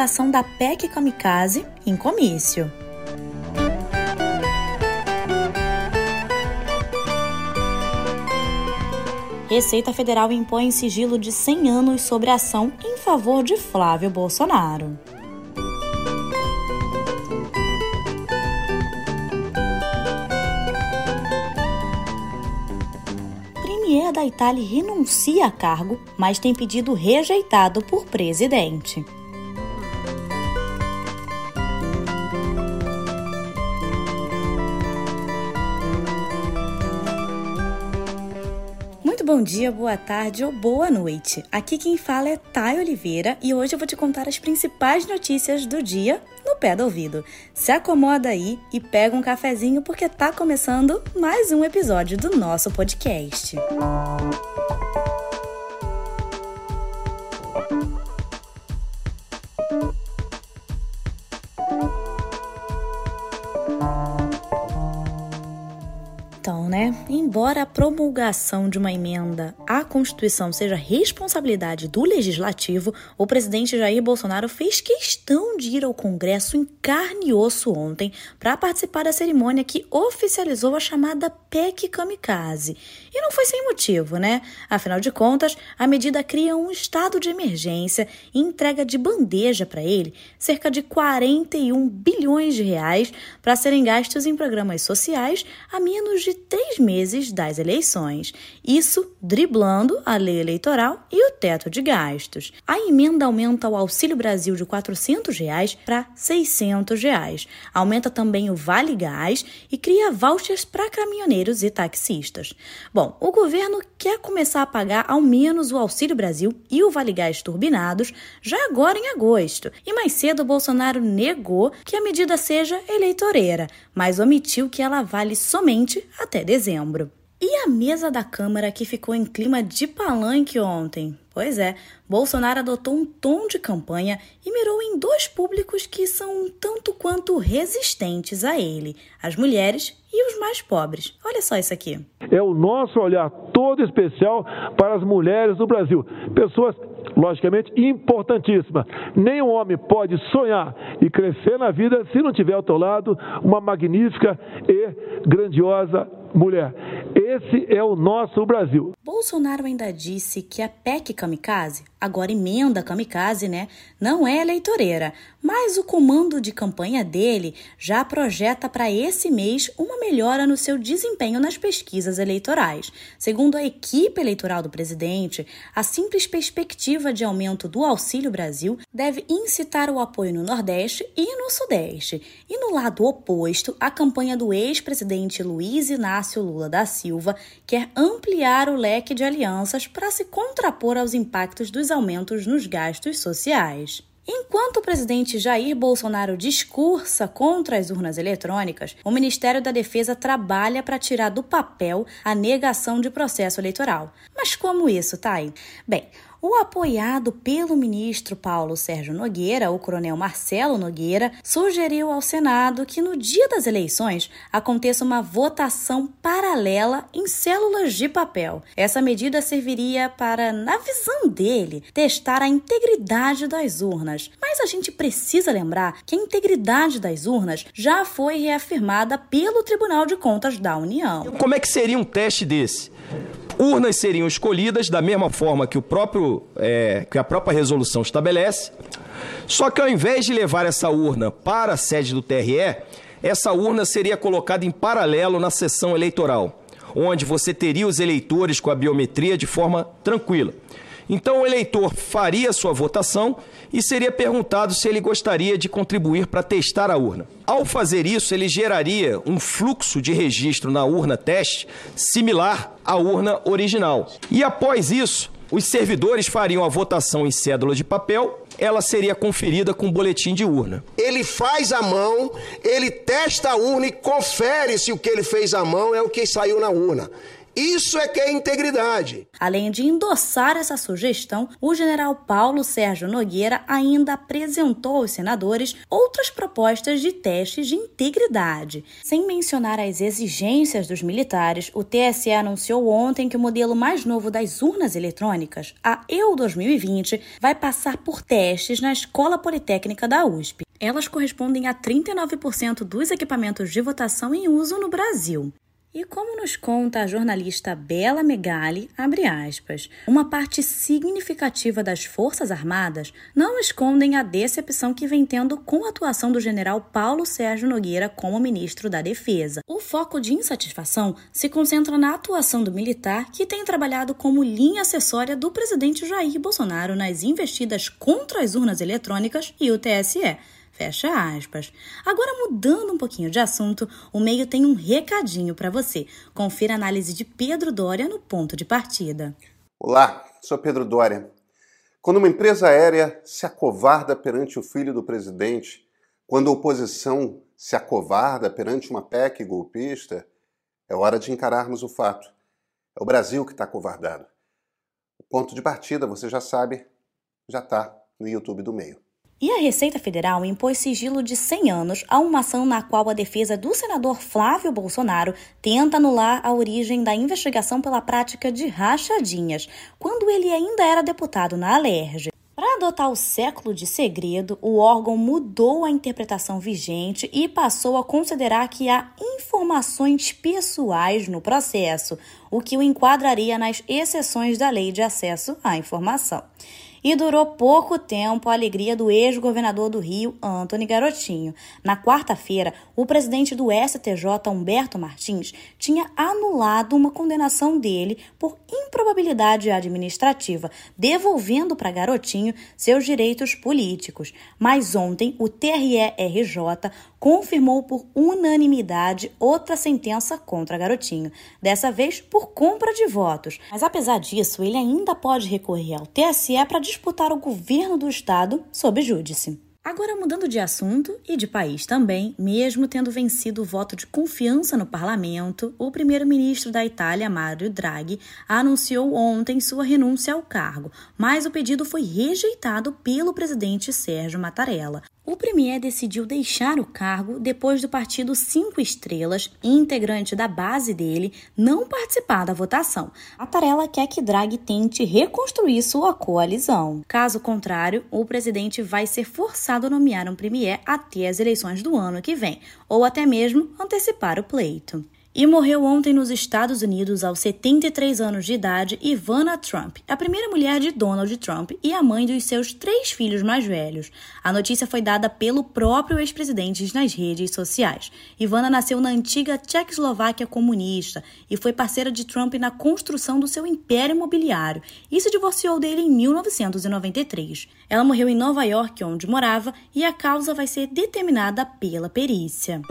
promulgação da PEC Kamikaze em comício. Receita Federal impõe sigilo de 100 anos sobre a ação em favor de Flávio Bolsonaro. Premier da Itália renuncia a cargo, mas tem pedido rejeitado por presidente. Bom dia, boa tarde ou boa noite. Aqui quem fala é Thay Oliveira e hoje eu vou te contar as principais notícias do dia no pé do ouvido. Se acomoda aí e pega um cafezinho porque tá começando mais um episódio do nosso podcast. Música Embora a promulgação de uma emenda à Constituição seja responsabilidade do Legislativo, o presidente Jair Bolsonaro fez questão de ir ao Congresso em carne e osso ontem para participar da cerimônia que oficializou a chamada PEC Kamikaze. E não foi sem motivo, né? Afinal de contas, a medida cria um estado de emergência e entrega de bandeja para ele cerca de 41 bilhões de reais para serem gastos em programas sociais a menos de três meses das eleições. Isso driblando a lei eleitoral e o teto de gastos. A emenda aumenta o Auxílio Brasil de 400 reais para 600 reais. Aumenta também o Vale Gás e cria vouchers para caminhoneiros e taxistas. Bom, Bom, o governo quer começar a pagar ao menos o Auxílio Brasil e o Vale Gás turbinados já agora em agosto. E mais cedo, Bolsonaro negou que a medida seja eleitoreira, mas omitiu que ela vale somente até dezembro. E a mesa da Câmara que ficou em clima de palanque ontem? Pois é, Bolsonaro adotou um tom de campanha e mirou em dois públicos que são tanto quanto resistentes a ele: as mulheres e os mais pobres. Olha só isso aqui. É o nosso olhar todo especial para as mulheres do Brasil. Pessoas logicamente importantíssima. Nenhum homem pode sonhar e crescer na vida se não tiver ao seu lado uma magnífica e grandiosa mulher. Esse é o nosso Brasil. Bolsonaro ainda disse que a PEC Kamikaze, agora emenda Kamikaze, né, não é eleitoreira, mas o comando de campanha dele já projeta para esse mês uma melhora no seu desempenho nas pesquisas eleitorais. Segundo a equipe eleitoral do presidente, a simples perspectiva de aumento do Auxílio Brasil deve incitar o apoio no Nordeste e no Sudeste. E no lado oposto, a campanha do ex-presidente Luiz Inácio Lula da Silva quer ampliar o leque de alianças para se contrapor aos impactos dos aumentos nos gastos sociais. Enquanto o presidente Jair Bolsonaro discursa contra as urnas eletrônicas, o Ministério da Defesa trabalha para tirar do papel a negação de processo eleitoral. Mas como isso, Thay? Bem, o apoiado pelo ministro Paulo Sérgio Nogueira, o coronel Marcelo Nogueira, sugeriu ao Senado que no dia das eleições aconteça uma votação paralela em células de papel. Essa medida serviria para, na visão dele, testar a integridade das urnas. Mas a gente precisa lembrar que a integridade das urnas já foi reafirmada pelo Tribunal de Contas da União. Como é que seria um teste desse? Urnas seriam escolhidas da mesma forma que, o próprio, é, que a própria resolução estabelece, só que ao invés de levar essa urna para a sede do TRE, essa urna seria colocada em paralelo na sessão eleitoral, onde você teria os eleitores com a biometria de forma tranquila. Então o eleitor faria sua votação e seria perguntado se ele gostaria de contribuir para testar a urna. Ao fazer isso, ele geraria um fluxo de registro na urna teste similar à urna original. E após isso, os servidores fariam a votação em cédula de papel, ela seria conferida com boletim de urna. Ele faz a mão, ele testa a urna e confere se o que ele fez à mão é o que saiu na urna. Isso é que é integridade. Além de endossar essa sugestão, o general Paulo Sérgio Nogueira ainda apresentou aos senadores outras propostas de testes de integridade. Sem mencionar as exigências dos militares, o TSE anunciou ontem que o modelo mais novo das urnas eletrônicas, a EU 2020, vai passar por testes na Escola Politécnica da USP. Elas correspondem a 39% dos equipamentos de votação em uso no Brasil. E como nos conta a jornalista Bela Megali, abre aspas, uma parte significativa das Forças Armadas não escondem a decepção que vem tendo com a atuação do general Paulo Sérgio Nogueira como ministro da Defesa. O foco de insatisfação se concentra na atuação do militar que tem trabalhado como linha acessória do presidente Jair Bolsonaro nas investidas contra as urnas eletrônicas e o TSE Fecha aspas. Agora, mudando um pouquinho de assunto, o meio tem um recadinho para você. Confira a análise de Pedro Dória no ponto de partida. Olá, sou Pedro Dória. Quando uma empresa aérea se acovarda perante o filho do presidente, quando a oposição se acovarda perante uma PEC golpista, é hora de encararmos o fato. É o Brasil que está acovardado. O ponto de partida, você já sabe, já está no YouTube do meio. E a Receita Federal impôs sigilo de 100 anos a uma ação na qual a defesa do senador Flávio Bolsonaro tenta anular a origem da investigação pela prática de rachadinhas, quando ele ainda era deputado na Alerj. Para adotar o século de segredo, o órgão mudou a interpretação vigente e passou a considerar que há informações pessoais no processo, o que o enquadraria nas exceções da Lei de Acesso à Informação. E durou pouco tempo a alegria do ex-governador do Rio, Antony Garotinho. Na quarta-feira, o presidente do STJ, Humberto Martins, tinha anulado uma condenação dele por improbabilidade administrativa, devolvendo para Garotinho seus direitos políticos. Mas ontem, o TRE-RJ confirmou por unanimidade outra sentença contra Garotinho, dessa vez por compra de votos. Mas apesar disso, ele ainda pode recorrer ao TSE para disputar o governo do estado sob júdice. Agora, mudando de assunto e de país também, mesmo tendo vencido o voto de confiança no parlamento, o primeiro-ministro da Itália, Mario Draghi, anunciou ontem sua renúncia ao cargo, mas o pedido foi rejeitado pelo presidente Sérgio Mattarella. O premier decidiu deixar o cargo depois do partido Cinco Estrelas, integrante da base dele, não participar da votação. A Tarela quer que Draghi tente reconstruir sua coalizão. Caso contrário, o presidente vai ser forçado a nomear um premier até as eleições do ano que vem, ou até mesmo antecipar o pleito. E morreu ontem nos Estados Unidos, aos 73 anos de idade, Ivana Trump, a primeira mulher de Donald Trump e a mãe dos seus três filhos mais velhos. A notícia foi dada pelo próprio ex-presidente nas redes sociais. Ivana nasceu na antiga Tchecoslováquia comunista e foi parceira de Trump na construção do seu império imobiliário e se divorciou dele em 1993. Ela morreu em Nova York, onde morava, e a causa vai ser determinada pela perícia.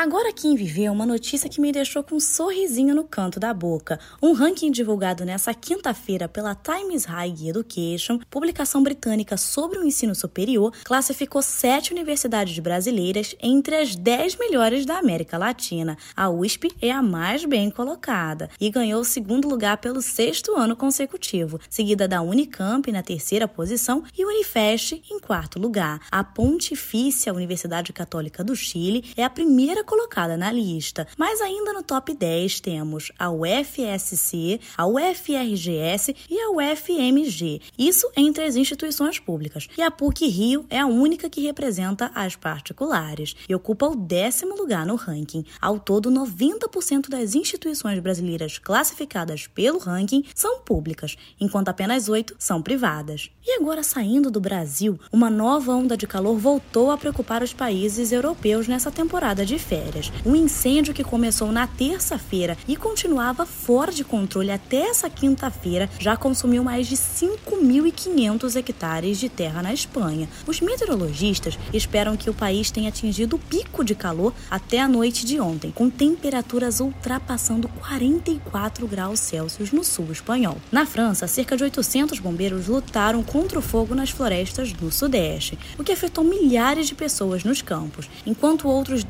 Agora quem viveu uma notícia que me deixou com um sorrisinho no canto da boca. Um ranking divulgado nessa quinta-feira pela Times Higher Education, publicação britânica sobre o ensino superior, classificou sete universidades brasileiras entre as dez melhores da América Latina. A USP é a mais bem colocada e ganhou o segundo lugar pelo sexto ano consecutivo, seguida da Unicamp na terceira posição e Unifest em quarto lugar. A Pontifícia Universidade Católica do Chile é a primeira colocada na lista. Mas ainda no top 10 temos a UFSC, a UFRGS e a UFMG. Isso entre as instituições públicas. E a PUC Rio é a única que representa as particulares e ocupa o décimo lugar no ranking. Ao todo, 90% das instituições brasileiras classificadas pelo ranking são públicas, enquanto apenas 8 são privadas. E agora, saindo do Brasil, uma nova onda de calor voltou a preocupar os países europeus nessa temporada de férias aéreas. Um incêndio que começou na terça-feira e continuava fora de controle até essa quinta-feira já consumiu mais de 5.500 hectares de terra na Espanha. Os meteorologistas esperam que o país tenha atingido o pico de calor até a noite de ontem, com temperaturas ultrapassando 44 graus Celsius no sul espanhol. Na França, cerca de 800 bombeiros lutaram contra o fogo nas florestas do sudeste, o que afetou milhares de pessoas nos campos, enquanto outros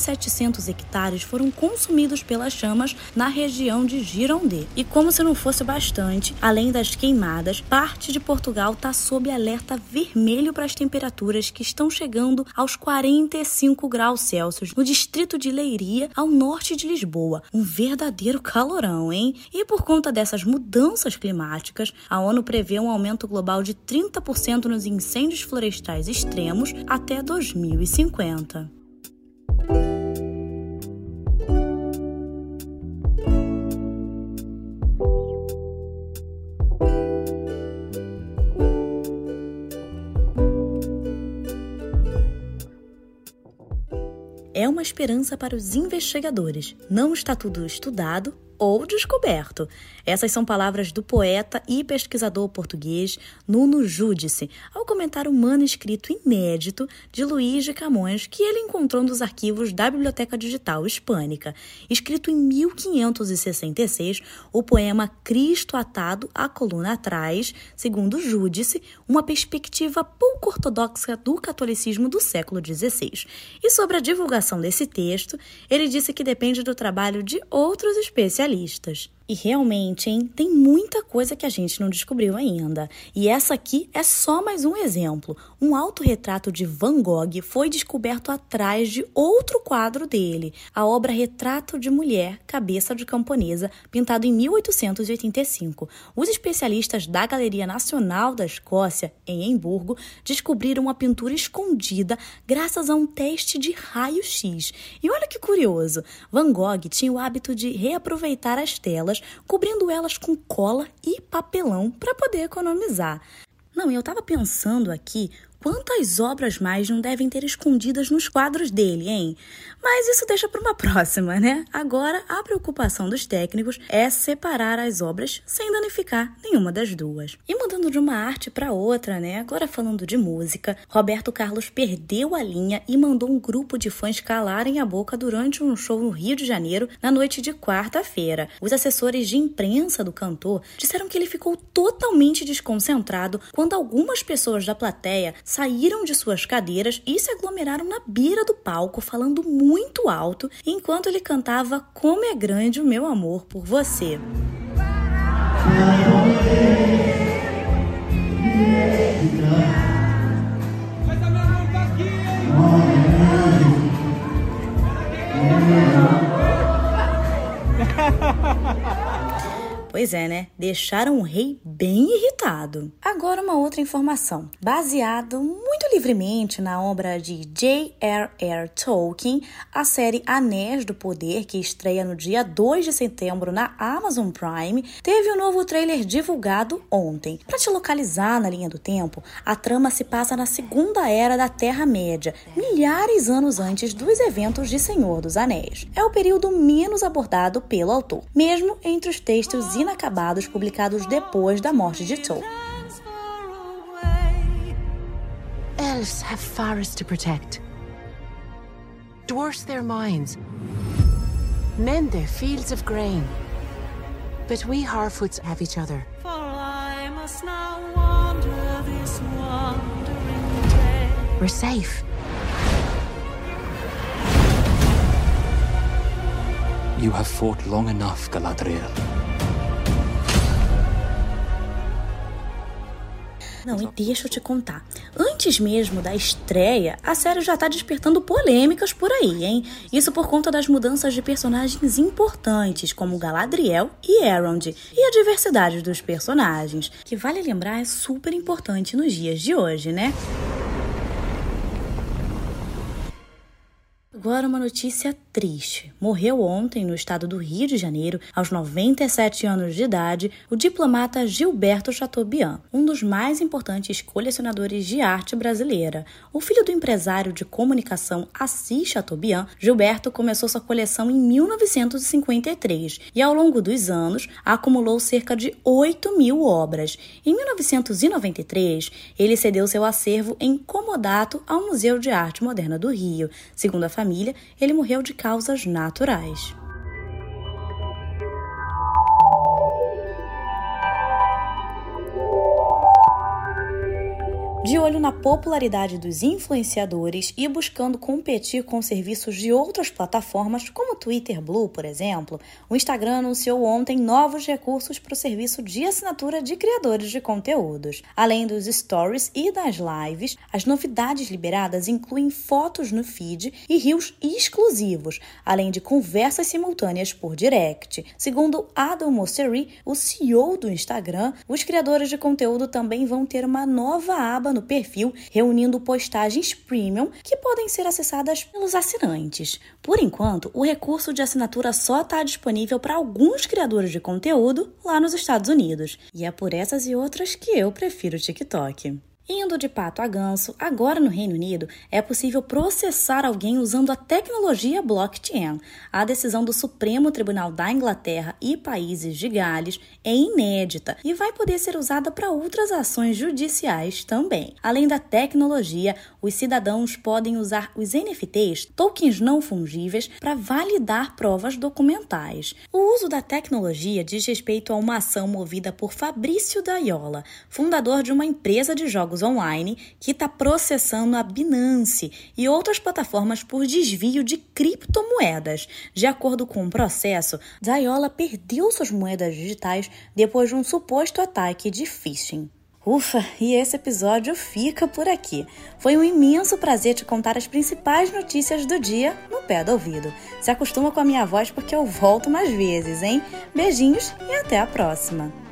2.700 hectares foram consumidos pelas chamas na região de Gironde. E como se não fosse bastante, além das queimadas, parte de Portugal está sob alerta vermelho para as temperaturas que estão chegando aos 45 graus Celsius no distrito de Leiria, ao norte de Lisboa. Um verdadeiro calorão, hein? E por conta dessas mudanças climáticas, a ONU prevê um aumento global de 30% nos incêndios florestais extremos até 2050. É uma esperança para os investigadores. Não está tudo estudado ou descoberto. Essas são palavras do poeta e pesquisador português Nuno Júdice, ao comentar um manuscrito inédito de Luís de Camões que ele encontrou nos arquivos da Biblioteca Digital Hispânica. Escrito em 1566, o poema Cristo atado à coluna atrás, segundo Júdice, uma perspectiva pouco ortodoxa do catolicismo do século XVI. E sobre a divulgação desse texto, ele disse que depende do trabalho de outros especialistas especialistas. E realmente, hein, tem muita coisa que a gente não descobriu ainda. E essa aqui é só mais um exemplo. Um autorretrato de Van Gogh foi descoberto atrás de outro quadro dele, a obra Retrato de Mulher, Cabeça de Camponesa, pintado em 1885. Os especialistas da Galeria Nacional da Escócia, em Hamburgo, descobriram a pintura escondida graças a um teste de raio-x. E olha que curioso, Van Gogh tinha o hábito de reaproveitar as telas cobrindo elas com cola e papelão para poder economizar. Não, eu estava pensando aqui Quantas obras mais não devem ter escondidas nos quadros dele, hein? Mas isso deixa para uma próxima, né? Agora, a preocupação dos técnicos é separar as obras sem danificar nenhuma das duas. E mudando de uma arte para outra, né? Agora falando de música, Roberto Carlos perdeu a linha e mandou um grupo de fãs calarem a boca durante um show no Rio de Janeiro na noite de quarta-feira. Os assessores de imprensa do cantor disseram que ele ficou totalmente desconcentrado quando algumas pessoas da plateia saíram de suas cadeiras e se aglomeraram na beira do palco, falando muito alto, enquanto ele cantava Como é grande o meu amor por você. Pois é, né? Deixaram o rei bem irritado. Agora, uma outra informação. Baseado muito livremente na obra de J.R.R. Tolkien, a série Anéis do Poder, que estreia no dia 2 de setembro na Amazon Prime, teve um novo trailer divulgado ontem. Para te localizar na linha do tempo, a trama se passa na Segunda Era da Terra-média, milhares anos antes dos eventos de Senhor dos Anéis. É o período menos abordado pelo autor, mesmo entre os textos inacabados publicados depois da morte de Tolkien. Elves have forests to protect. Dwarfs their mines. Men their fields of grain. But we Harfoots have each other. For I must now wander this wandering day. We're safe. You have fought long enough, Galadriel. Não, e deixa eu te contar. Antes mesmo da estreia, a série já tá despertando polêmicas por aí, hein? Isso por conta das mudanças de personagens importantes, como Galadriel e Elrond, e a diversidade dos personagens, que vale lembrar é super importante nos dias de hoje, né? Agora uma notícia triste. Morreu ontem no estado do Rio de Janeiro, aos 97 anos de idade, o diplomata Gilberto Chateaubriand, um dos mais importantes colecionadores de arte brasileira. O filho do empresário de comunicação Assis Chateaubriand, Gilberto começou sua coleção em 1953 e, ao longo dos anos, acumulou cerca de 8 mil obras. Em 1993, ele cedeu seu acervo em comodato ao Museu de Arte Moderna do Rio. Segundo a família, ele morreu de causas naturais. De olho na popularidade dos influenciadores e buscando competir com serviços de outras plataformas, como o Twitter Blue, por exemplo, o Instagram anunciou ontem novos recursos para o serviço de assinatura de criadores de conteúdos. Além dos stories e das lives, as novidades liberadas incluem fotos no feed e rios exclusivos, além de conversas simultâneas por direct. Segundo Adam Mosseri, o CEO do Instagram, os criadores de conteúdo também vão ter uma nova aba no perfil, reunindo postagens premium que podem ser acessadas pelos assinantes. Por enquanto, o recurso de assinatura só está disponível para alguns criadores de conteúdo lá nos Estados Unidos. E é por essas e outras que eu prefiro o TikTok. Indo de pato a ganso, agora no Reino Unido é possível processar alguém usando a tecnologia blockchain. A decisão do Supremo Tribunal da Inglaterra e países de Gales é inédita e vai poder ser usada para outras ações judiciais também. Além da tecnologia, os cidadãos podem usar os NFTs, tokens não fungíveis, para validar provas documentais. O uso da tecnologia diz respeito a uma ação movida por Fabrício Daiola, fundador de uma empresa de jogos online que está processando a Binance e outras plataformas por desvio de criptomoedas. De acordo com o processo, Zayola perdeu suas moedas digitais depois de um suposto ataque de phishing. Ufa, e esse episódio fica por aqui. Foi um imenso prazer te contar as principais notícias do dia no pé do ouvido. Se acostuma com a minha voz porque eu volto mais vezes, hein? Beijinhos e até a próxima!